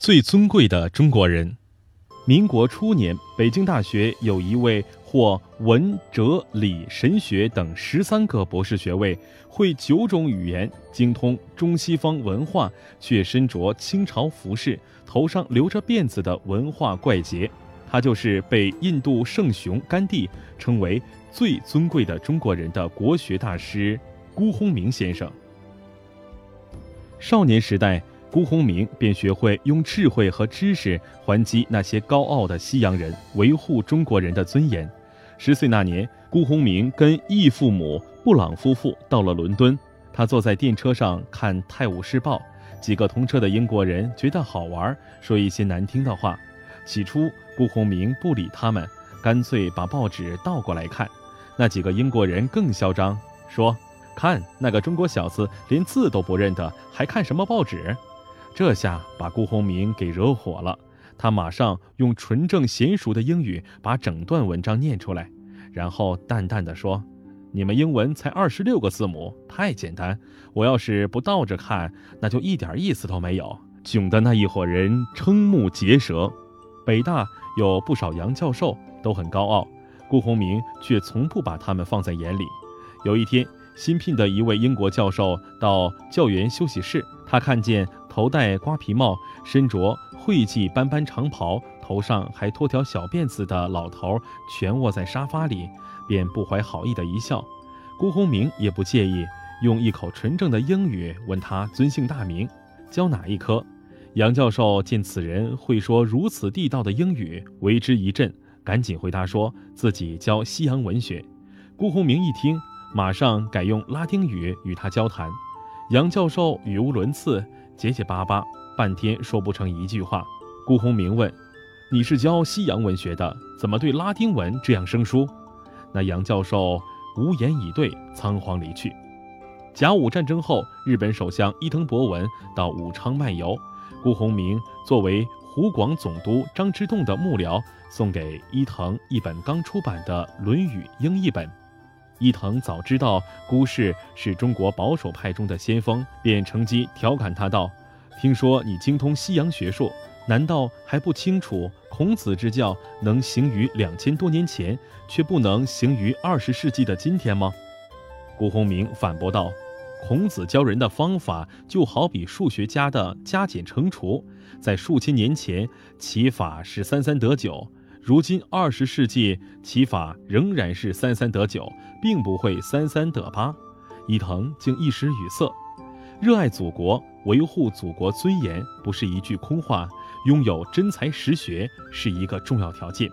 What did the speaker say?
最尊贵的中国人。民国初年，北京大学有一位获文、哲、理、神学等十三个博士学位，会九种语言，精通中西方文化，却身着清朝服饰，头上留着辫子的文化怪杰。他就是被印度圣雄甘地称为最尊贵的中国人的国学大师辜鸿铭先生。少年时代。辜鸿铭便学会用智慧和知识还击那些高傲的西洋人，维护中国人的尊严。十岁那年，辜鸿铭跟义父母布朗夫妇到了伦敦。他坐在电车上看《泰晤士报》，几个同车的英国人觉得好玩，说一些难听的话。起初，辜鸿铭不理他们，干脆把报纸倒过来看。那几个英国人更嚣张，说：“看那个中国小子连字都不认得，还看什么报纸？”这下把辜鸿铭给惹火了，他马上用纯正娴熟的英语把整段文章念出来，然后淡淡的说：“你们英文才二十六个字母，太简单。我要是不倒着看，那就一点意思都没有。”囧的那一伙人瞠目结舌。北大有不少洋教授都很高傲，辜鸿铭却从不把他们放在眼里。有一天，新聘的一位英国教授到教员休息室，他看见。头戴瓜皮帽、身着晦气斑斑长袍、头上还拖条小辫子的老头蜷卧在沙发里，便不怀好意的一笑。辜鸿铭也不介意，用一口纯正的英语问他尊姓大名，教哪一科。杨教授见此人会说如此地道的英语，为之一振，赶紧回答说自己教西洋文学。辜鸿铭一听，马上改用拉丁语与他交谈。杨教授语无伦次。结结巴巴，半天说不成一句话。辜鸿铭问：“你是教西洋文学的，怎么对拉丁文这样生疏？”那杨教授无言以对，仓皇离去。甲午战争后，日本首相伊藤博文到武昌漫游，辜鸿铭作为湖广总督张之洞的幕僚，送给伊藤一本刚出版的《论语》英译本。伊藤早知道辜氏是中国保守派中的先锋，便乘机调侃他道：“听说你精通西洋学术，难道还不清楚孔子之教能行于两千多年前，却不能行于二十世纪的今天吗？”辜鸿铭反驳道：“孔子教人的方法，就好比数学家的加减乘除，在数千年前，其法是三三得九。”如今二十世纪，其法仍然是三三得九，并不会三三得八。伊藤竟一时语塞。热爱祖国，维护祖国尊严，不是一句空话。拥有真才实学是一个重要条件。